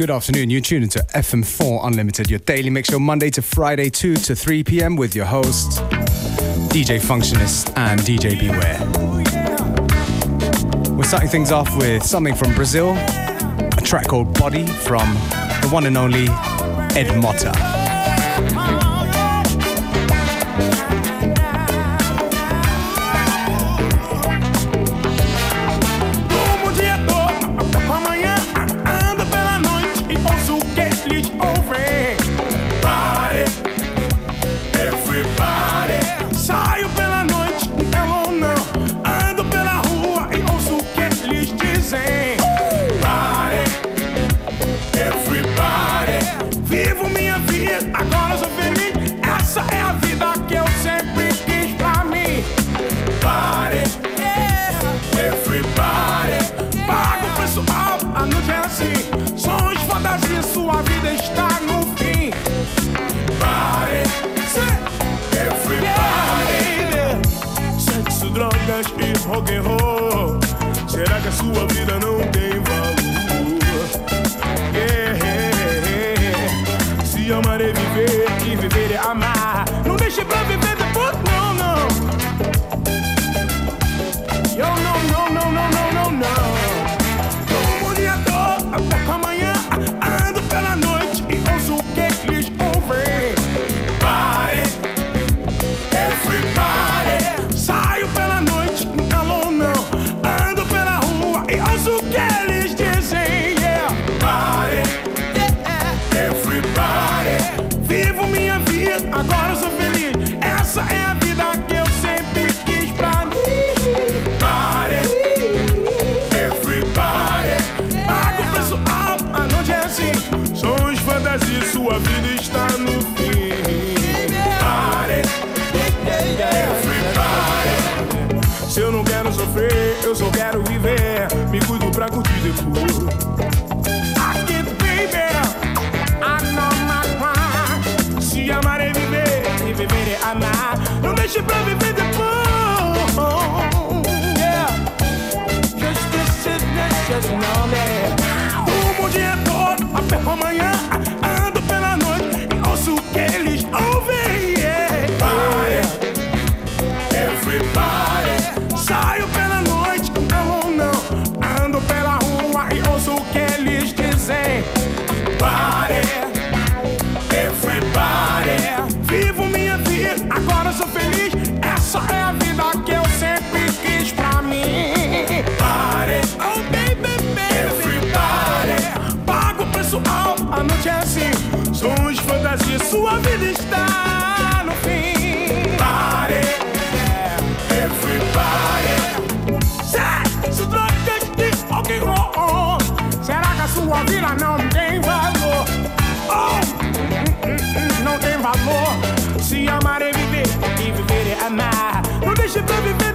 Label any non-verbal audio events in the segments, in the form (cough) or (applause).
Good afternoon. You're tuning to FM4 Unlimited, your daily mix show, Monday to Friday, 2 to 3 p.m. with your hosts, DJ Functionist and DJ Beware. We're starting things off with something from Brazil, a track called Body from the one and only Ed Motta. rock and roll. Será que a sua vida não tem? oh, oh. Será que a sua vida não tem valor? Oh, não tem valor. Se amar é viver e viver é amar. Não deixe pra viver.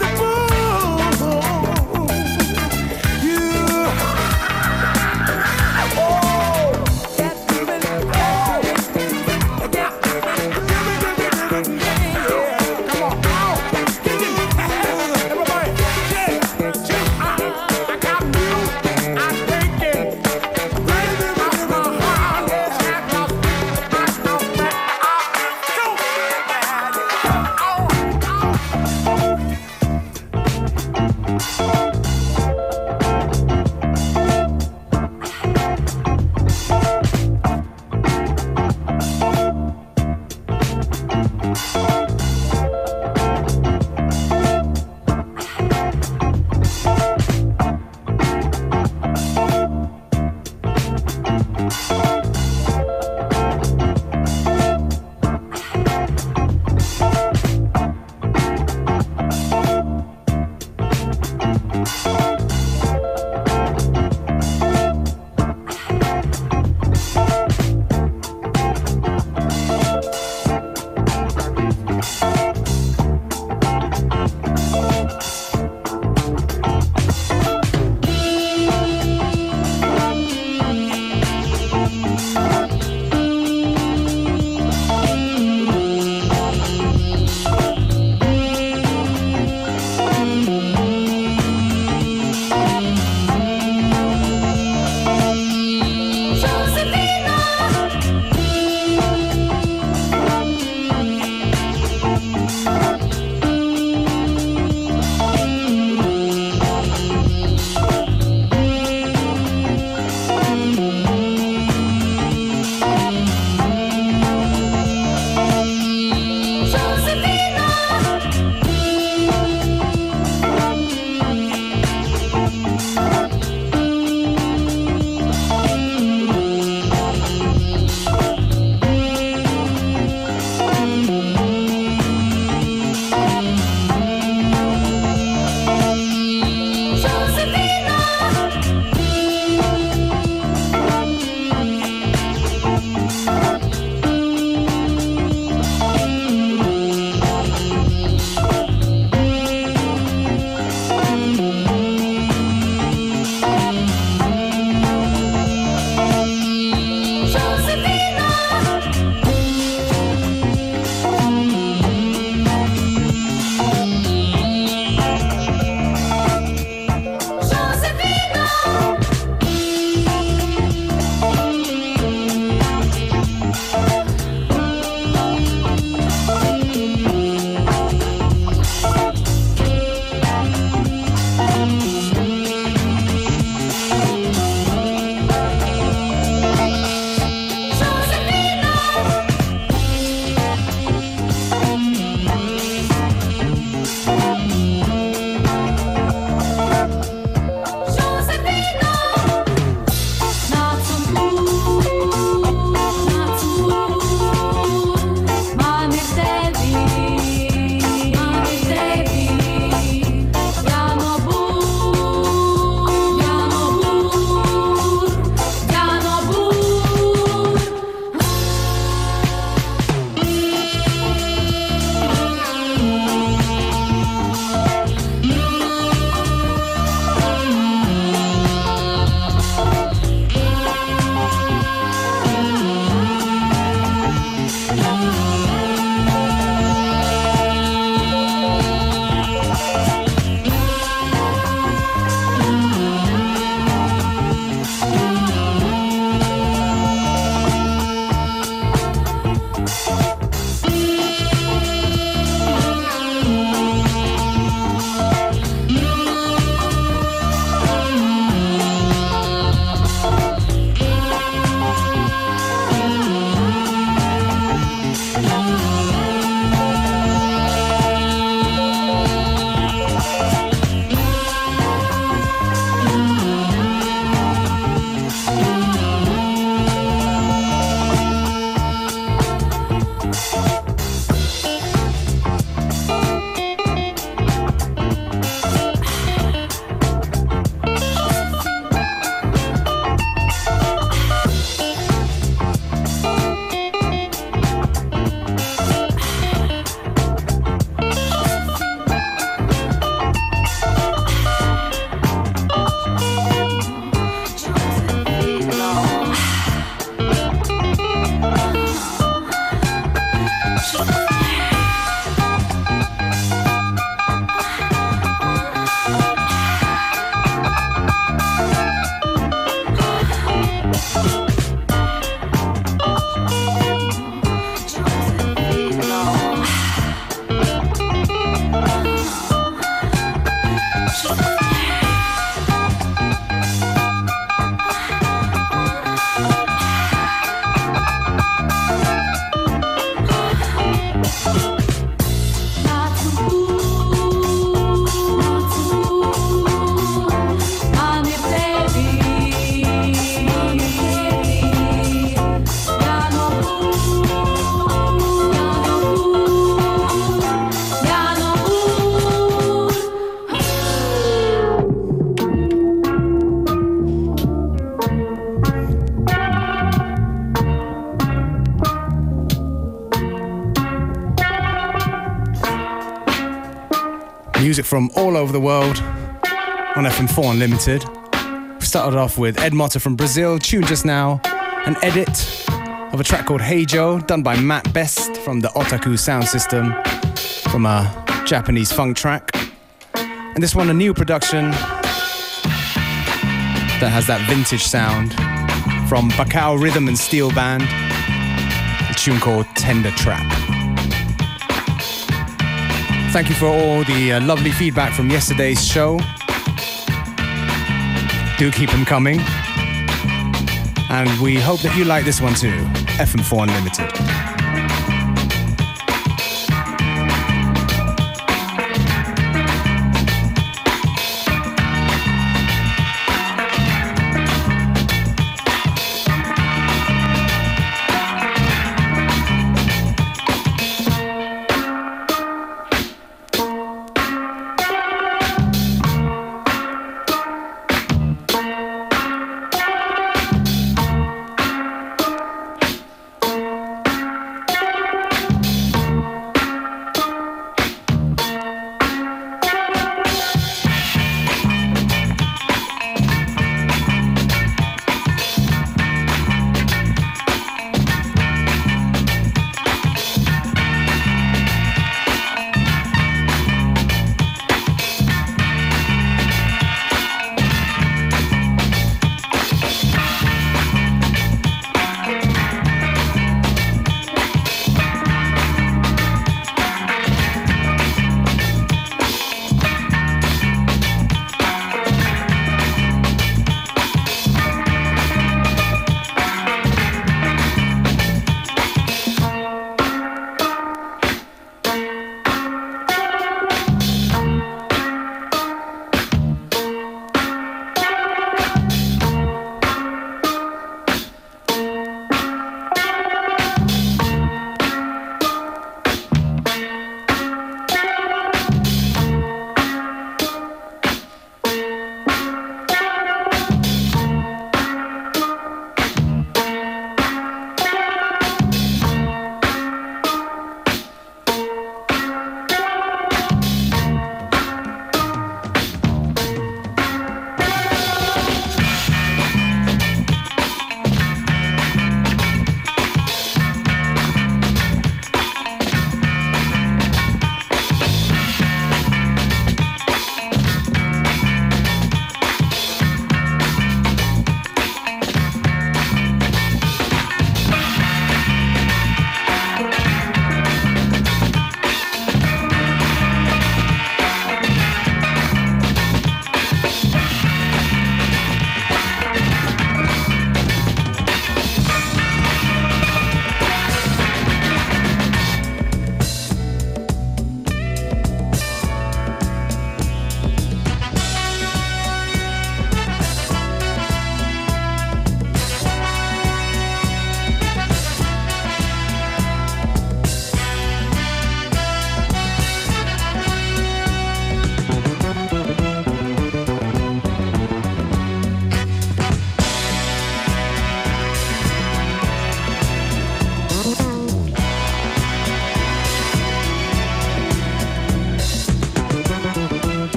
The world on FM4 Unlimited. We started off with Ed Motta from Brazil, tuned just now, an edit of a track called Hey Joe, done by Matt Best from the Otaku sound system, from a Japanese funk track. And this one, a new production that has that vintage sound from Bacao Rhythm and Steel Band, a tune called Tender Trap. Thank you for all the uh, lovely feedback from yesterday's show. Do keep them coming. And we hope that you like this one too FM4 Unlimited.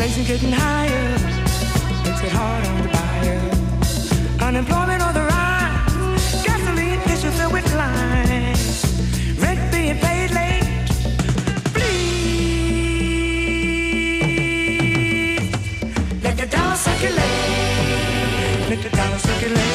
inflation getting higher makes it hard on the buyer. Unemployment on the rise, gasoline issues filled with lines, rent being paid late. Please let the dollar circulate. Let the dollar circulate.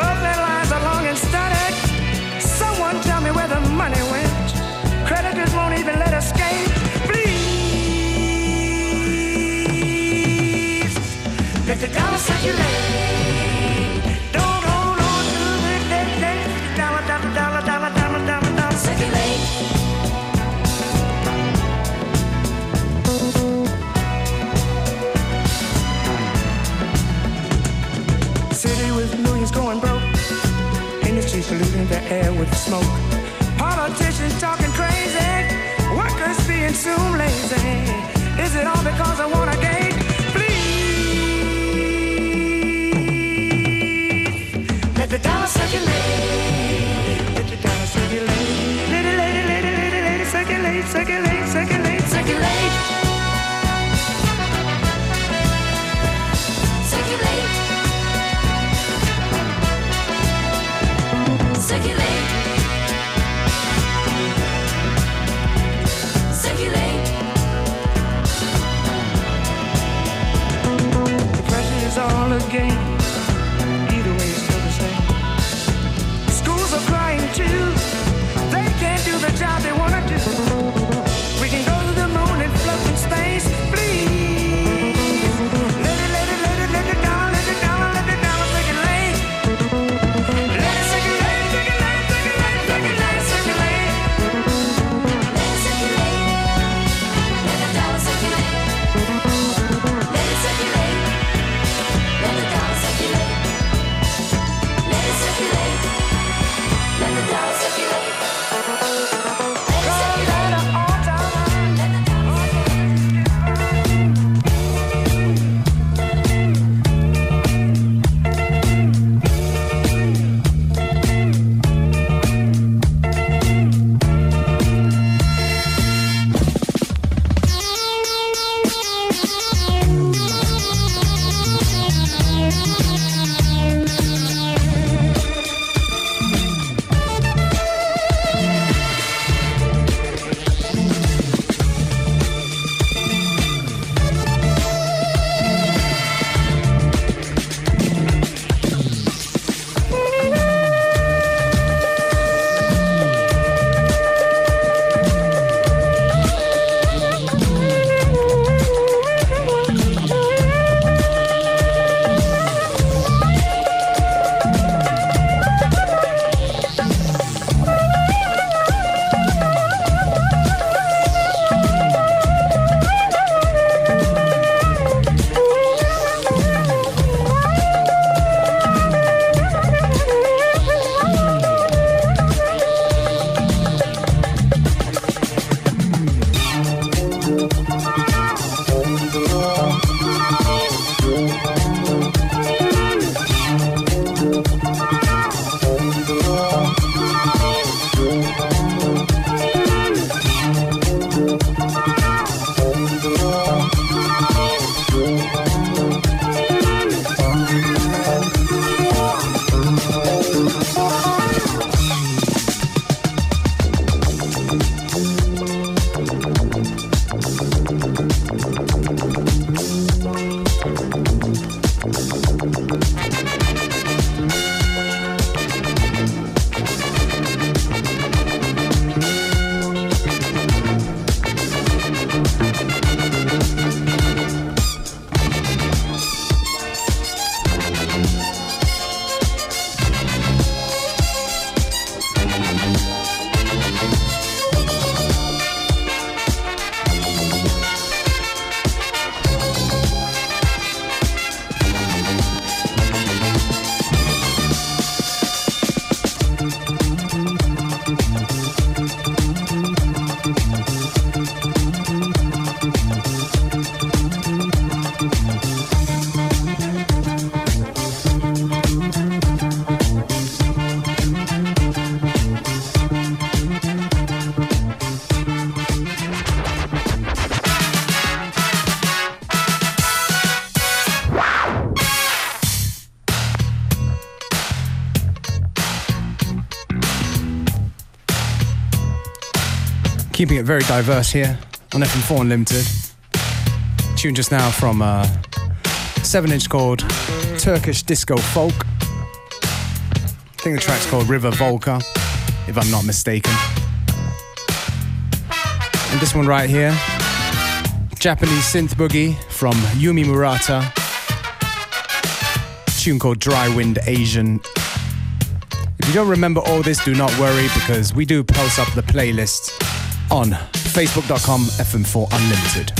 Worldly lies and. Someone tell me where the money went. Creditors won't even let us skate. Please, let the dollar circulate. politicians polluting the air with smoke. Politicians talking crazy, workers being too lazy. Is it all because I want to gain? Please, let the dollar circulate. Let the dollar circulate. Lady, lady, lady, lady, lady, circulate, circulate, circulate, circulate. game. it very diverse here on FM4 Unlimited. Tune just now from uh, 7 inch called Turkish Disco Folk. I think the track's called River Volca, if I'm not mistaken. And this one right here, Japanese synth boogie from Yumi Murata. Tune called Dry Wind Asian. If you don't remember all this, do not worry because we do post up the playlist on facebook.com FM4 Unlimited.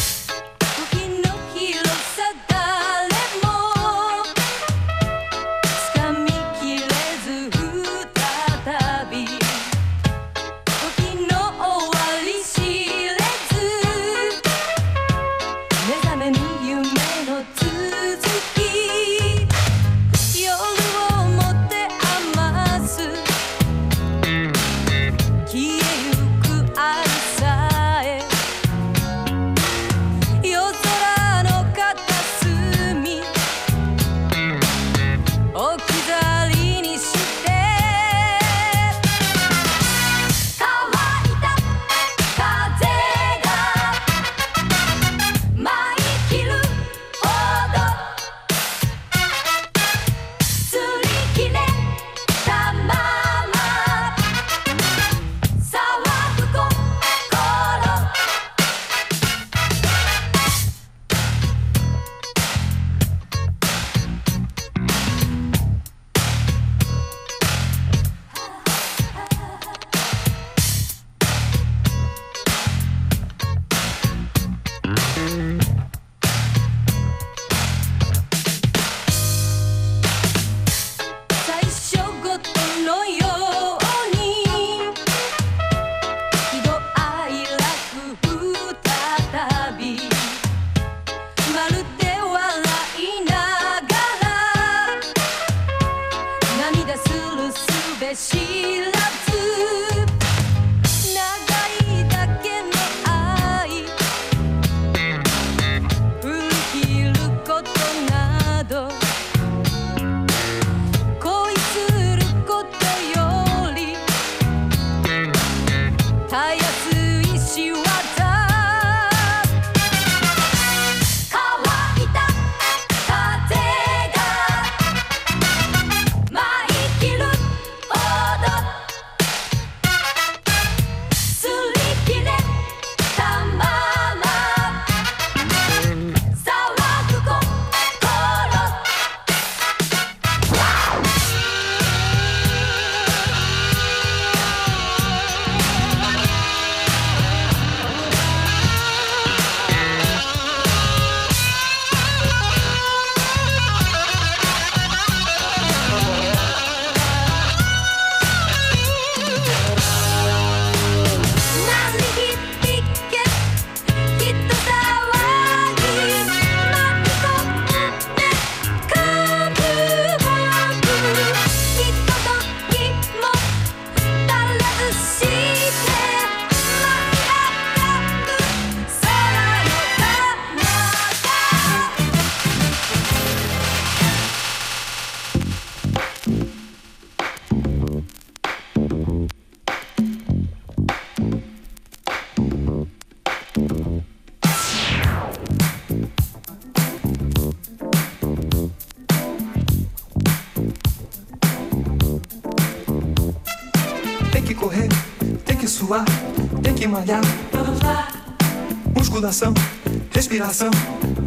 Respiração,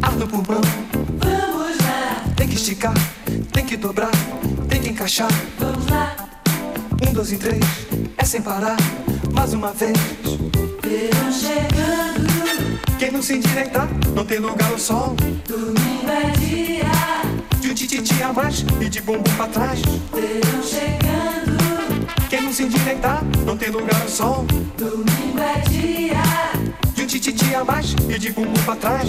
ar no pulmão. vamos lá, Tem que esticar, tem que dobrar, tem que encaixar. vamos lá. Um, dois e três, é sem parar. Mais uma vez. Verão chegando, Quem não se endireitar, não tem lugar ao sol. domingo é dia. De um tititi a mais e de bumbum pra trás. Verão chegando, Quem não se endireitar, não tem lugar ao sol. domingo é dia. De um tititi a mais e de bumbum pra trás.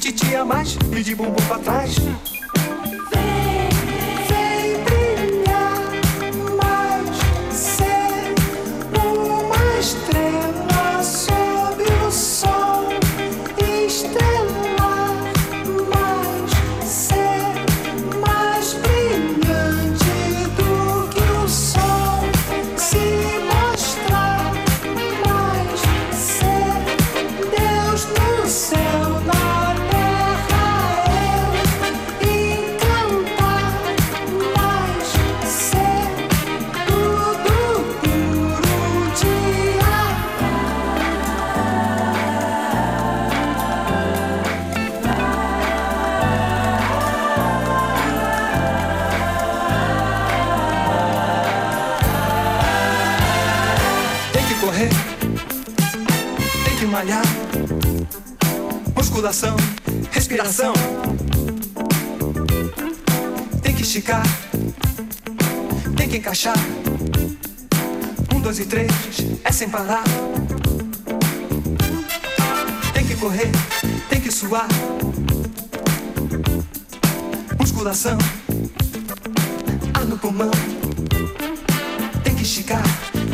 De um tititi a mais e de bumbum pra trás. Tem que correr, tem que suar. Musculação, ar no pulmão. Tem que esticar,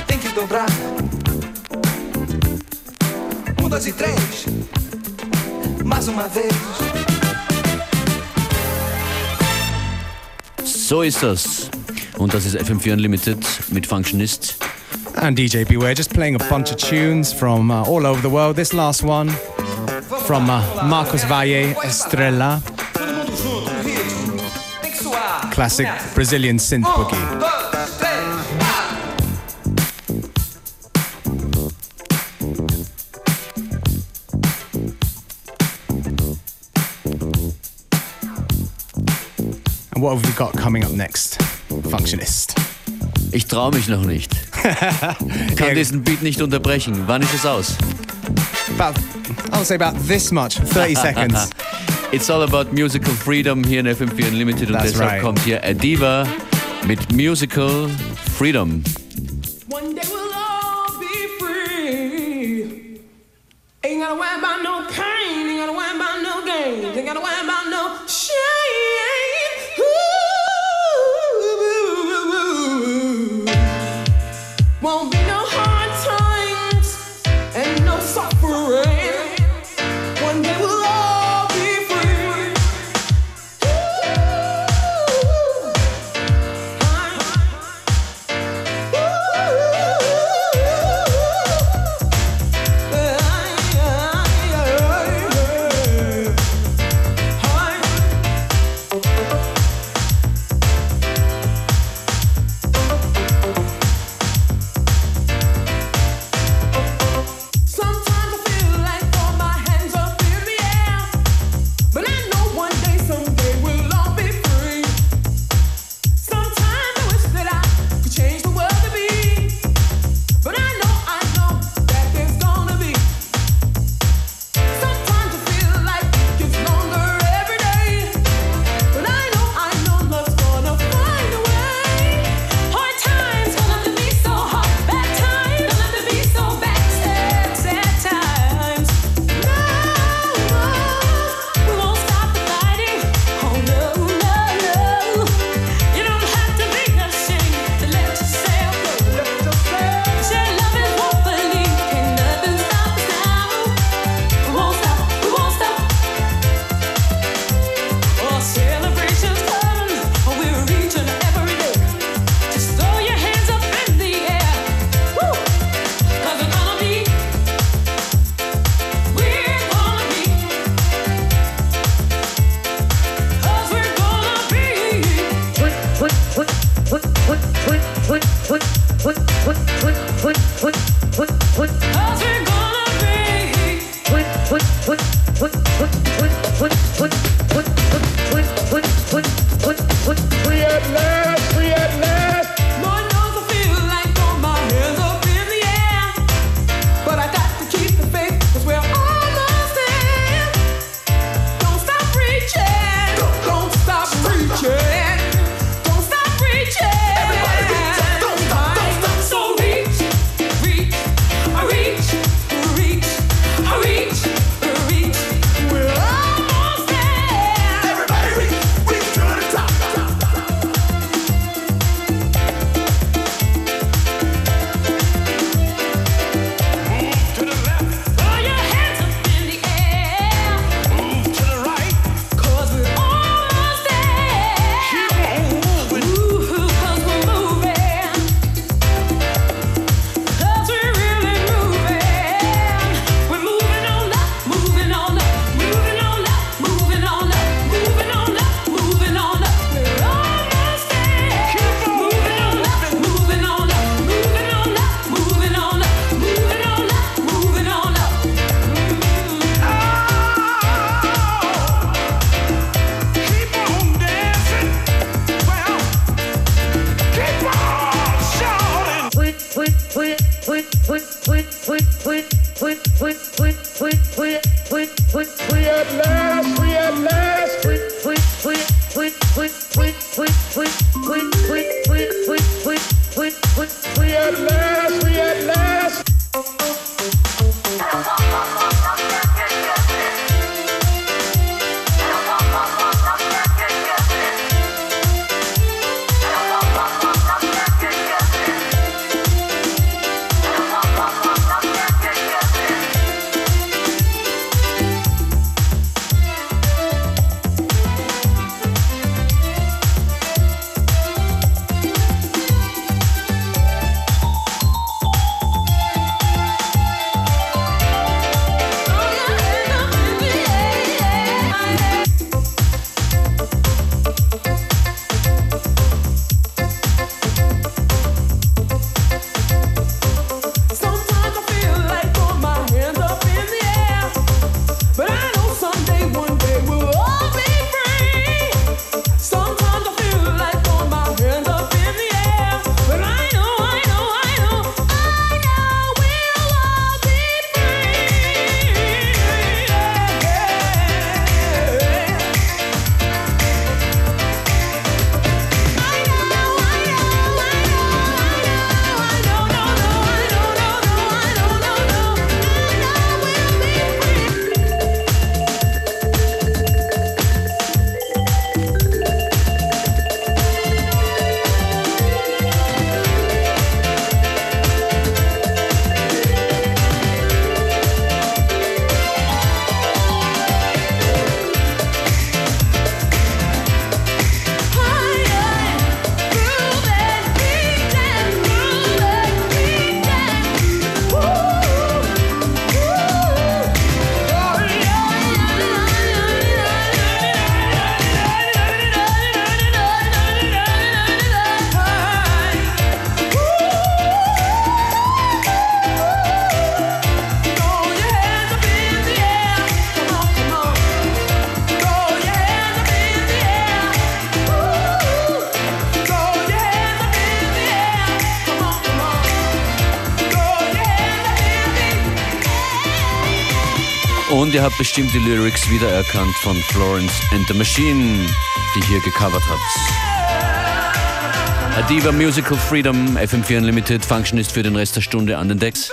tem que dobrar. Um, dois e três. Mais uma vez. So ist das. Und das ist FM4 Unlimited mit Functionist. And DJ Beware just playing a bunch of tunes from uh, all over the world. This last one from uh, Marcos Valle, suar. classic Brazilian synth boogie. What have we got coming up next? Functionist. Ich traue mich noch nicht. (laughs) Kann diesen Beat nicht unterbrechen. Wann ist es aus? About, I would say about this much, 30 (laughs) seconds. It's all about musical freedom hier in FM4 Unlimited und That's deshalb right. kommt hier Adiva mit Musical Freedom. hat bestimmt die Lyrics wiedererkannt von Florence and the Machine, die hier gecovert hat. Adiva Musical Freedom, FM4 Unlimited, Function ist für den Rest der Stunde an den Decks.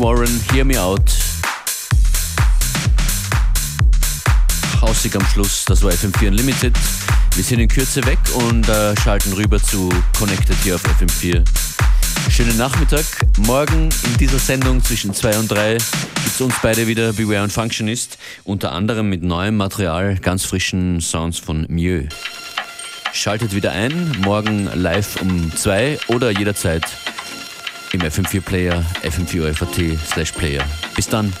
Warren, Hear Me Out. Hausig am Schluss, das war FM4 Unlimited. Wir sind in Kürze weg und äh, schalten rüber zu Connected hier auf FM4. Schönen Nachmittag. Morgen in dieser Sendung zwischen 2 und 3 gibt es uns beide wieder Beware und Functionist, unter anderem mit neuem Material, ganz frischen Sounds von Mieux. Schaltet wieder ein, morgen live um 2 oder jederzeit im FM4 Player, fm4 slash Player. Bis dann.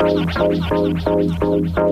Love and support. I might.